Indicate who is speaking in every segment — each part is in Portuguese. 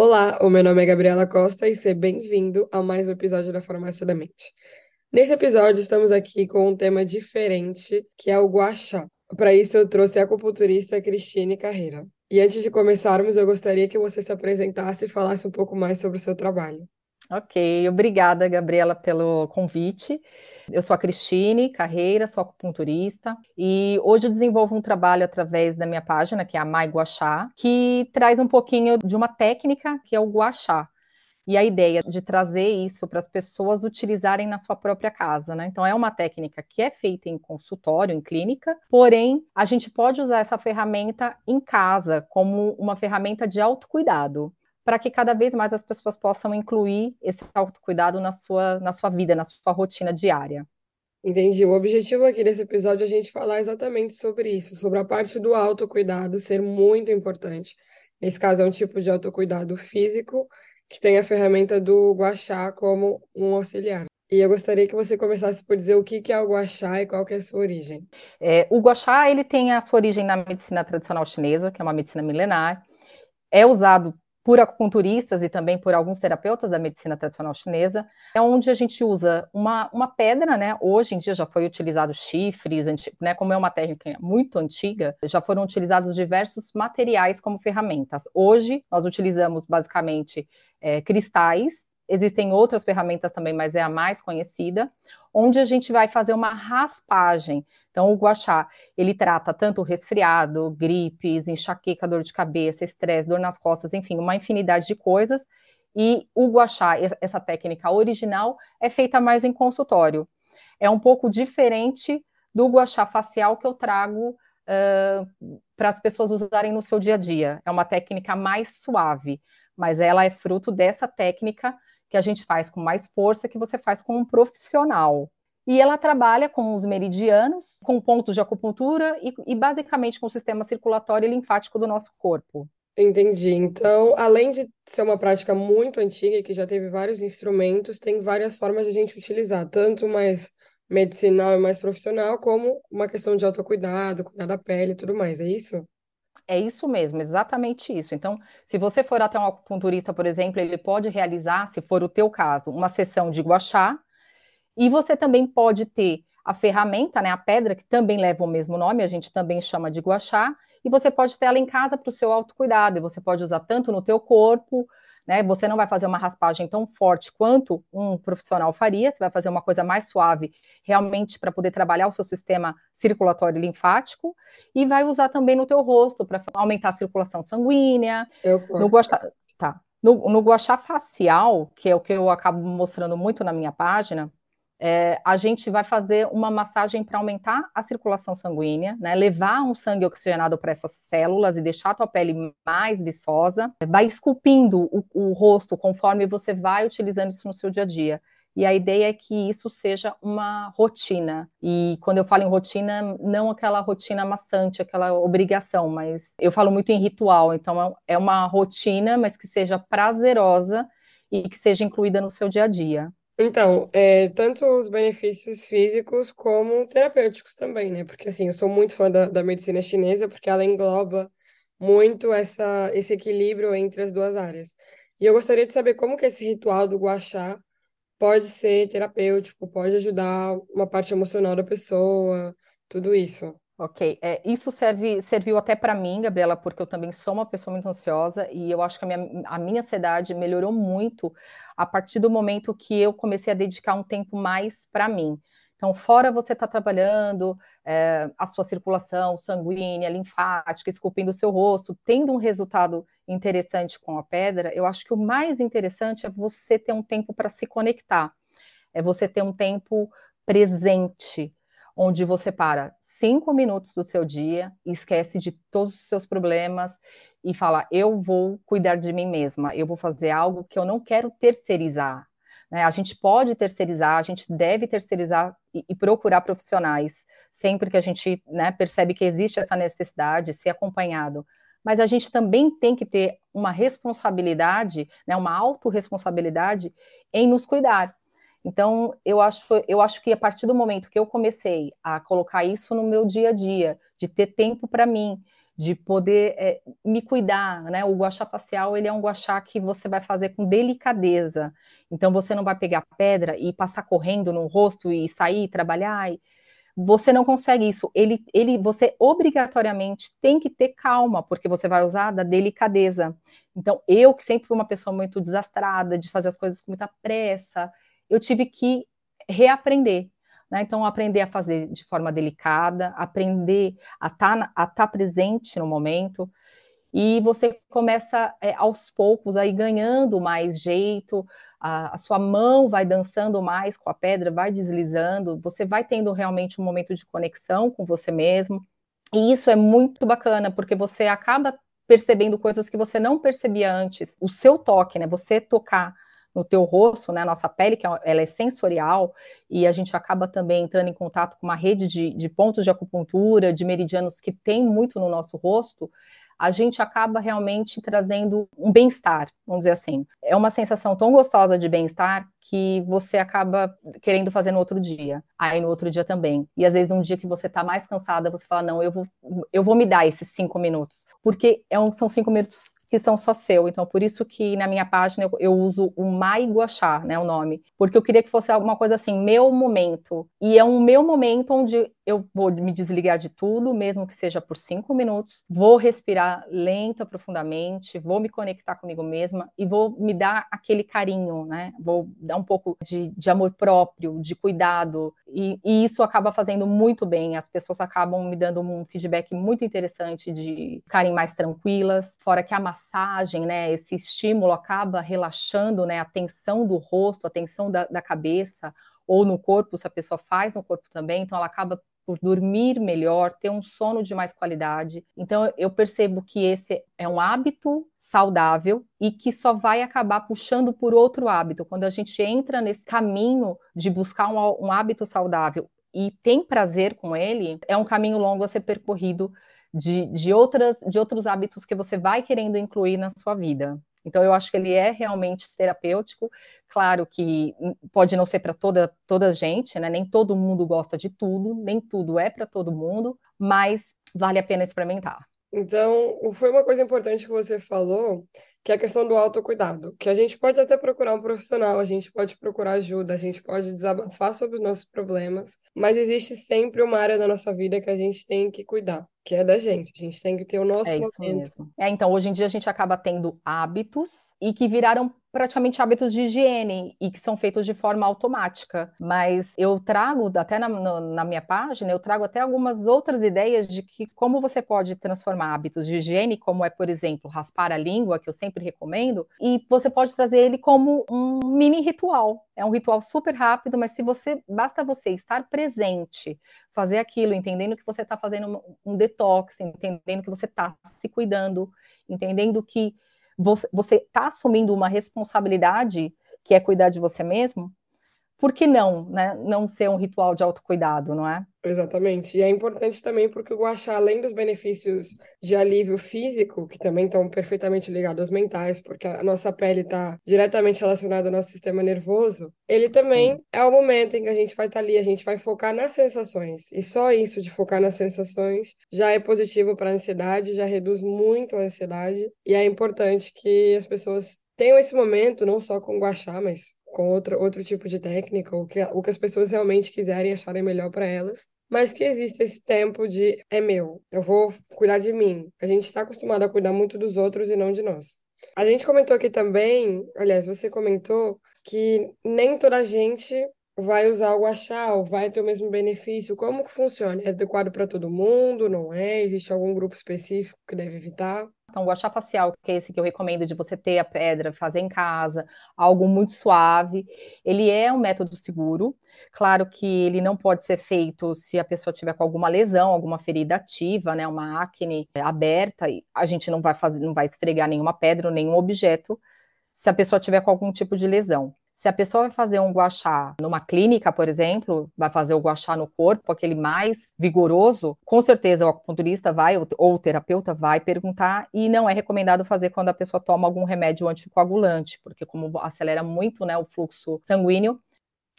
Speaker 1: Olá, o meu nome é Gabriela Costa e seja bem-vindo a mais um episódio da Farmácia da Mente. Nesse episódio, estamos aqui com um tema diferente, que é o guaxá. Para isso, eu trouxe a acupunturista Cristine Carreira. E antes de começarmos, eu gostaria que você se apresentasse e falasse um pouco mais sobre o seu trabalho.
Speaker 2: Ok, obrigada, Gabriela, pelo convite. Eu sou a Cristine Carreira, sou acupunturista e hoje eu desenvolvo um trabalho através da minha página, que é a Mai que traz um pouquinho de uma técnica que é o guaxá. E a ideia de trazer isso para as pessoas utilizarem na sua própria casa, né? Então, é uma técnica que é feita em consultório, em clínica, porém, a gente pode usar essa ferramenta em casa como uma ferramenta de autocuidado para que cada vez mais as pessoas possam incluir esse autocuidado na sua, na sua vida, na sua rotina diária.
Speaker 1: Entendi. O objetivo aqui desse episódio é a gente falar exatamente sobre isso, sobre a parte do autocuidado ser muito importante. Nesse caso, é um tipo de autocuidado físico que tem a ferramenta do guachá como um auxiliar. E eu gostaria que você começasse por dizer o que é o guachá e qual é a sua origem.
Speaker 2: É, o guachá ele tem a sua origem na medicina tradicional chinesa, que é uma medicina milenar. É usado por acupunturistas e também por alguns terapeutas da medicina tradicional chinesa, é onde a gente usa uma, uma pedra, né? Hoje em dia já foi utilizado chifres, né? Como é uma técnica muito antiga, já foram utilizados diversos materiais como ferramentas. Hoje nós utilizamos basicamente é, cristais Existem outras ferramentas também, mas é a mais conhecida, onde a gente vai fazer uma raspagem. Então, o guachá, ele trata tanto resfriado, gripes, enxaqueca, dor de cabeça, estresse, dor nas costas, enfim, uma infinidade de coisas. E o guachá, essa técnica original, é feita mais em consultório. É um pouco diferente do guachá facial que eu trago uh, para as pessoas usarem no seu dia a dia. É uma técnica mais suave, mas ela é fruto dessa técnica que a gente faz com mais força que você faz com um profissional. E ela trabalha com os meridianos, com pontos de acupuntura e, e basicamente com o sistema circulatório e linfático do nosso corpo.
Speaker 1: Entendi. Então, além de ser uma prática muito antiga e que já teve vários instrumentos, tem várias formas de a gente utilizar, tanto mais medicinal e mais profissional, como uma questão de autocuidado, cuidar da pele e tudo mais, é isso?
Speaker 2: É isso mesmo, exatamente isso. Então, se você for até um acupunturista, por exemplo, ele pode realizar, se for o teu caso, uma sessão de guachá, e você também pode ter a ferramenta, né, a pedra, que também leva o mesmo nome, a gente também chama de guachá, e você pode ter ela em casa para o seu autocuidado, e você pode usar tanto no teu corpo, né? Você não vai fazer uma raspagem tão forte quanto um profissional faria, você vai fazer uma coisa mais suave, realmente para poder trabalhar o seu sistema circulatório linfático, e vai usar também no teu rosto para aumentar a circulação sanguínea.
Speaker 1: Eu
Speaker 2: no guaxá, tá. No, no guaxá facial, que é o que eu acabo mostrando muito na minha página, é, a gente vai fazer uma massagem para aumentar a circulação sanguínea, né, levar um sangue oxigenado para essas células e deixar a tua pele mais viçosa, vai esculpindo o, o, rosto conforme você vai utilizando isso no seu dia a dia. E a ideia é que isso seja uma rotina. E quando eu falo em rotina, não aquela rotina maçante, aquela obrigação, mas eu falo muito em ritual. Então é uma rotina, mas que seja prazerosa e que seja incluída no seu dia a dia.
Speaker 1: Então, é, tanto os benefícios físicos como terapêuticos também, né? Porque, assim, eu sou muito fã da, da medicina chinesa porque ela engloba muito essa, esse equilíbrio entre as duas áreas. E eu gostaria de saber como que esse ritual do guachá pode ser terapêutico, pode ajudar uma parte emocional da pessoa, tudo isso.
Speaker 2: Ok, é, isso serve, serviu até para mim, Gabriela, porque eu também sou uma pessoa muito ansiosa e eu acho que a minha, a minha ansiedade melhorou muito a partir do momento que eu comecei a dedicar um tempo mais para mim. Então, fora você estar tá trabalhando é, a sua circulação sanguínea, linfática, esculpindo o seu rosto, tendo um resultado interessante com a pedra, eu acho que o mais interessante é você ter um tempo para se conectar, é você ter um tempo presente onde você para cinco minutos do seu dia, esquece de todos os seus problemas e fala: eu vou cuidar de mim mesma, eu vou fazer algo que eu não quero terceirizar. Né? A gente pode terceirizar, a gente deve terceirizar e, e procurar profissionais sempre que a gente né, percebe que existe essa necessidade, ser acompanhado. Mas a gente também tem que ter uma responsabilidade, né, uma autorresponsabilidade em nos cuidar. Então, eu acho, eu acho que a partir do momento que eu comecei a colocar isso no meu dia a dia, de ter tempo para mim, de poder é, me cuidar, né? O guachá facial, ele é um guachá que você vai fazer com delicadeza. Então, você não vai pegar pedra e passar correndo no rosto e sair, trabalhar. Você não consegue isso. Ele, ele, você obrigatoriamente tem que ter calma, porque você vai usar da delicadeza. Então, eu que sempre fui uma pessoa muito desastrada, de fazer as coisas com muita pressa, eu tive que reaprender. Né? Então, aprender a fazer de forma delicada, aprender a estar tá, tá presente no momento, e você começa é, aos poucos aí ganhando mais jeito, a, a, sua mão vai dançando mais com a pedra, vai deslizando, você vai tendo realmente um momento de conexão com você mesmo. E isso é muito bacana, porque você acaba percebendo coisas que você não percebia antes. O seu toque, né? Você tocar no teu rosto, né? Nossa pele, que é ela é sensorial, e a gente acaba também entrando em contato com uma rede de, de pontos de acupuntura, de meridianos que tem muito no nosso rosto a gente acaba realmente trazendo um bem-estar, vamos dizer assim. É uma sensação tão gostosa de bem-estar que você acaba querendo fazer no outro dia, aí no outro dia também. E às vezes um dia que você está mais cansada, você fala, não, eu vou, eu vou me dar esses cinco minutos, porque é um, são cinco minutos que são só seu. Então, por isso que na minha página eu, eu uso o Mai Guaxá, né, o nome, porque eu queria que fosse alguma coisa assim, meu momento. E é um meu momento onde eu vou me desligar de tudo, mesmo que seja por cinco minutos, vou respirar lenta, profundamente, vou me conectar comigo mesma e vou me dar aquele carinho, né? Vou dar um pouco de, de amor próprio, de cuidado, e, e, isso acaba fazendo muito bem. As pessoas acabam me dando um feedback muito interessante de ficarem mais tranquilas, fora que a massagem, né? Esse estímulo acaba relaxando, né? A tensão do rosto, a tensão da, da cabeça, ou no corpo, se a pessoa faz no corpo também, então ela acaba por dormir melhor, ter um sono de mais qualidade. Então, eu percebo que esse é um hábito saudável e que só vai acabar puxando por outro hábito. Quando a gente entra nesse caminho de buscar um, um hábito saudável e tem prazer com ele, é um caminho longo a ser percorrido de, de, outras, de outros hábitos que você vai querendo incluir na sua vida. Então, eu acho que ele é realmente terapêutico. Claro que pode não ser para toda, toda gente, né? Nem todo mundo gosta de tudo, nem tudo é para todo mundo, mas vale a pena experimentar.
Speaker 1: Então, foi uma coisa importante que você falou, que é a questão do autocuidado, que a gente pode até procurar um profissional, a gente pode procurar ajuda, a gente pode desabafar sobre os nossos problemas, mas existe sempre uma área da nossa vida que a gente tem que cuidar, que é da gente. A gente tem que ter o nosso
Speaker 2: é
Speaker 1: momento.
Speaker 2: mesmo. É, então, hoje em dia a gente acaba tendo hábitos e que viraram praticamente hábitos de higiene e que são feitos de forma automática. Mas eu trago, até na, na, minha página, eu trago até algumas outras ideias de que como você pode transformar hábitos de higiene, como é, por exemplo, raspar a língua, que eu sempre recomendo, e você pode trazer ele como um mini ritual. É um ritual super rápido, mas se você basta você estar presente, fazer aquilo, entendendo que você está fazendo um detox, entendendo que você está se cuidando, entendendo que você está assumindo uma responsabilidade que é cuidar de você mesmo, por que não, né? Não ser um ritual de autocuidado, não é?
Speaker 1: Exatamente. E é importante também porque o guachá, além dos benefícios de alívio físico, que também estão perfeitamente ligados aos mentais, porque a nossa pele está diretamente relacionada ao nosso sistema nervoso, ele também Sim. é o momento em que a gente vai estar tá ali, a gente vai focar nas sensações. E só isso de focar nas sensações já é positivo para a ansiedade, já reduz muito a ansiedade. E é importante que as pessoas tenham esse momento, não só com o guachá, mas com outra, outro tipo de técnica, o que, o que as pessoas realmente quiserem acharem melhor para elas, mas que existe esse tempo de é meu, eu vou cuidar de mim. A gente está acostumado a cuidar muito dos outros e não de nós. A gente comentou aqui também, aliás, você comentou que nem toda gente vai usar o ou vai ter o mesmo benefício. Como que funciona? É adequado para todo mundo? Não é? Existe algum grupo específico que deve evitar?
Speaker 2: Então, o guachá facial, que é esse que eu recomendo de você ter a pedra, fazer em casa, algo muito suave, ele é um método seguro. Claro que ele não pode ser feito se a pessoa tiver com alguma lesão, alguma ferida ativa, né, uma acne aberta, a gente não vai fazer, não vai esfregar nenhuma pedra nenhum objeto se a pessoa tiver com algum tipo de lesão. Se a pessoa vai fazer um guachá numa clínica, por exemplo, vai fazer o guachá no corpo, aquele mais vigoroso, com certeza o acupunturista vai, ou o terapeuta vai perguntar, e não é recomendado fazer quando a pessoa toma algum remédio anticoagulante, porque como acelera muito né, o fluxo sanguíneo,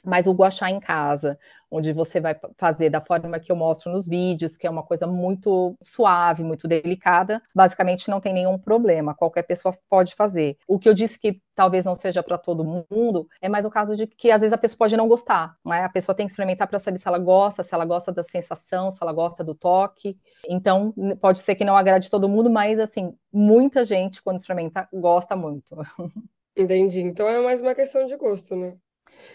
Speaker 2: mas o guachá em casa, onde você vai fazer da forma que eu mostro nos vídeos, que é uma coisa muito suave, muito delicada, basicamente não tem nenhum problema, qualquer pessoa pode fazer. O que eu disse que talvez não seja para todo mundo, é mais o caso de que às vezes a pessoa pode não gostar, não é? A pessoa tem que experimentar para saber se ela gosta, se ela gosta da sensação, se ela gosta do toque. Então, pode ser que não agrade todo mundo, mas assim, muita gente quando experimenta gosta muito.
Speaker 1: Entendi. Então é mais uma questão de gosto, né?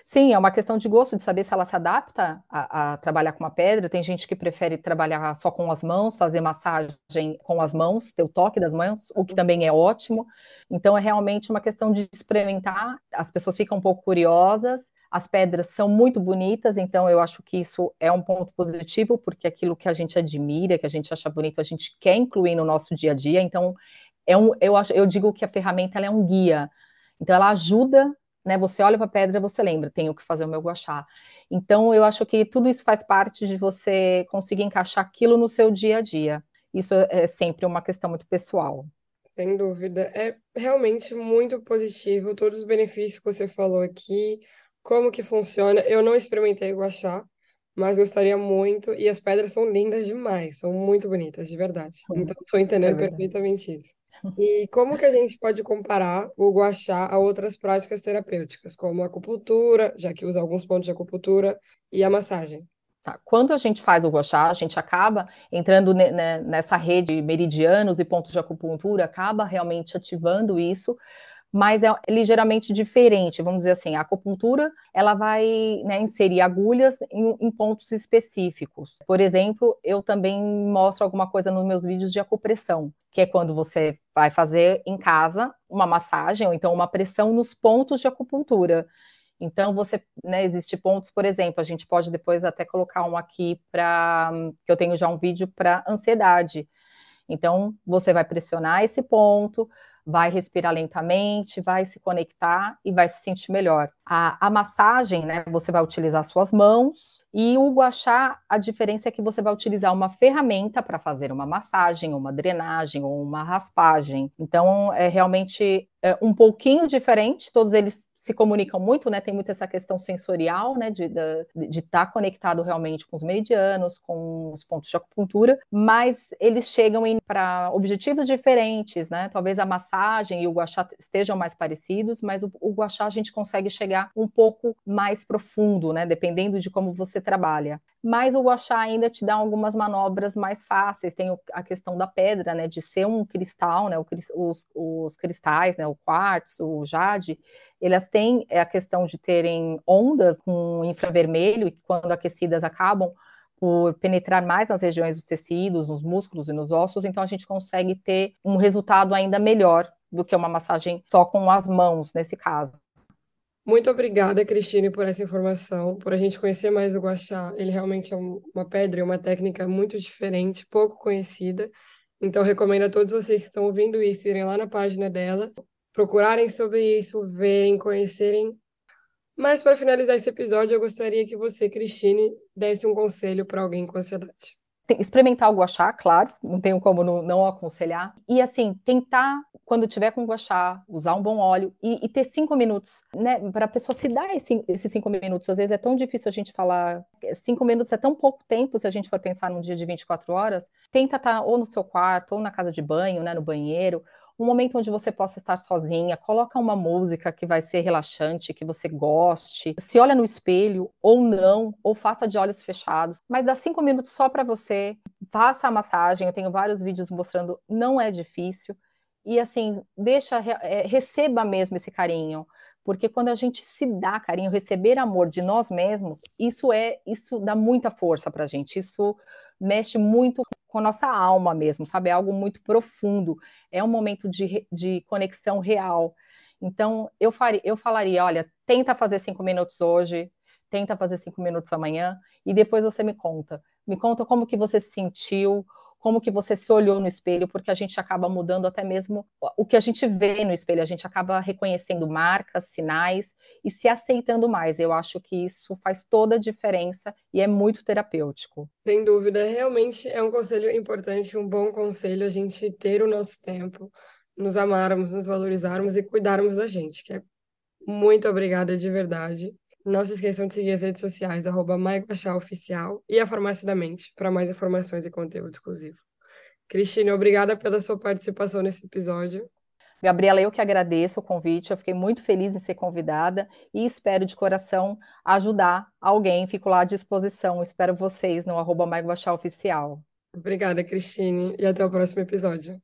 Speaker 2: Sim, é uma questão de gosto, de saber se ela se adapta a, a, trabalhar com uma pedra. Tem gente que prefere trabalhar só com as mãos, fazer massagem com as mãos, ter o toque das mãos, o que também é ótimo. Então, é realmente uma questão de experimentar. As pessoas ficam um pouco curiosas. As pedras são muito bonitas, então eu acho que isso é um ponto positivo, porque aquilo que a gente admira, que a gente acha bonito, a gente quer incluir no nosso dia a dia. Então, é um, eu, acho, eu digo que a ferramenta é um guia. Então, ela ajuda né? Você olha para a pedra, você lembra, tenho que fazer o meu guachá. Então, eu acho que tudo isso faz parte de você conseguir encaixar aquilo no seu dia a dia. Isso é sempre uma questão muito pessoal.
Speaker 1: Sem dúvida. É realmente muito positivo todos os benefícios que você falou aqui, como que funciona. Eu não experimentei guachá, mas gostaria muito. E as pedras são lindas demais, são muito bonitas, de verdade. Então, estou entendendo é perfeitamente isso. E como que a gente pode comparar o guachá a outras práticas terapêuticas, como a acupuntura, já que usa alguns pontos de acupuntura, e a massagem?
Speaker 2: Tá. Quando a gente faz o guachá, a gente acaba entrando nessa rede de meridianos e pontos de acupuntura, acaba realmente ativando isso, mas é ligeiramente diferente, vamos dizer assim, a acupuntura, ela vai né, inserir agulhas em, em, pontos específicos. Por exemplo, eu também mostro alguma coisa nos meus vídeos de acupressão, que é quando você vai fazer em casa uma massagem ou então uma pressão nos pontos de acupuntura. Então, você, né, existe pontos, por exemplo, a gente pode depois até colocar um aqui para, que eu tenho já um vídeo para ansiedade. Então, você vai pressionar esse ponto, vai respirar lentamente, vai se conectar e vai se sentir melhor. A, a massagem, né, você vai utilizar suas mãos, e o guachá, a diferença é que você vai utilizar uma ferramenta para fazer uma massagem, uma drenagem ou uma raspagem. Então, é realmente é um pouquinho diferente, todos eles se comunicam muito, né? Tem muito essa questão sensorial, né? De estar tá conectado realmente com os meridianos, com os pontos de acupuntura, mas eles chegam para objetivos diferentes, né? Talvez a massagem e o guachá estejam mais parecidos, mas o, o guachá a gente consegue chegar um pouco mais profundo, né? Dependendo de como você trabalha. Mas o guachá ainda te dá algumas manobras mais fáceis. Tem a questão da pedra, né? De ser um cristal, né? O, os, os cristais, né? O quartzo, o jade, elas têm a questão de terem ondas com infravermelho, e quando aquecidas acabam por penetrar mais nas regiões dos tecidos, nos músculos e nos ossos, então a gente consegue ter um resultado ainda melhor do que uma massagem só com as mãos, nesse caso.
Speaker 1: Muito obrigada, Cristine, por essa informação, por a gente conhecer mais o guachá. Ele realmente é uma pedra e uma técnica muito diferente, pouco conhecida. Então, recomendo a todos vocês que estão ouvindo isso irem lá na página dela, procurarem sobre isso, verem, conhecerem. Mas para finalizar esse episódio, eu gostaria que você, Cristine, desse um conselho para alguém com ansiedade.
Speaker 2: Experimentar o guachá, claro, não tenho como não, não aconselhar. E assim, tentar, quando tiver com guachá, usar um bom óleo e, e ter cinco minutos, né? Para a pessoa se dar esse, esses cinco minutos. Às vezes é tão difícil a gente falar. Cinco minutos é tão pouco tempo se a gente for pensar num dia de 24 horas. Tenta estar tá ou no seu quarto, ou na casa de banho, né? No banheiro, um momento onde você possa estar sozinha, coloca uma música que vai ser relaxante, que você goste, se olha no espelho ou não, ou faça de olhos fechados, mas dá cinco minutos só para você, faça a massagem, eu tenho vários vídeos mostrando, não é difícil, e assim, deixa, é, receba mesmo esse carinho, porque quando a gente se dá carinho, receber amor de nós mesmos, isso é, isso dá muita força pra gente, isso mexe muito com a nossa alma mesmo, sabe? É algo muito profundo, é um momento de, de conexão real. Então, eu, faria, eu falaria, olha, tenta fazer cinco minutos hoje, tenta fazer cinco minutos amanhã, e depois você me conta. Me conta como que você se sentiu, como que você se olhou no espelho, porque a gente acaba mudando até mesmo o que a gente vê no espelho, a gente acaba reconhecendo marcas, sinais e se aceitando mais. Eu acho que isso faz toda a diferença e é muito terapêutico.
Speaker 1: Sem dúvida, realmente é um conselho importante, um bom conselho a gente ter o nosso tempo, nos amarmos, nos valorizarmos e cuidarmos da gente, que é muito obrigada de verdade. Não se esqueçam de seguir as redes sociais, arroba Oficial e a Farmácia da Mente, para mais informações e conteúdo exclusivo. Cristine, obrigada pela sua participação nesse episódio.
Speaker 2: Gabriela, eu que agradeço o convite, eu fiquei muito feliz em ser convidada e espero de coração ajudar alguém, fico lá à disposição, espero vocês no arroba Oficial.
Speaker 1: Obrigada, Cristine, e até o próximo episódio.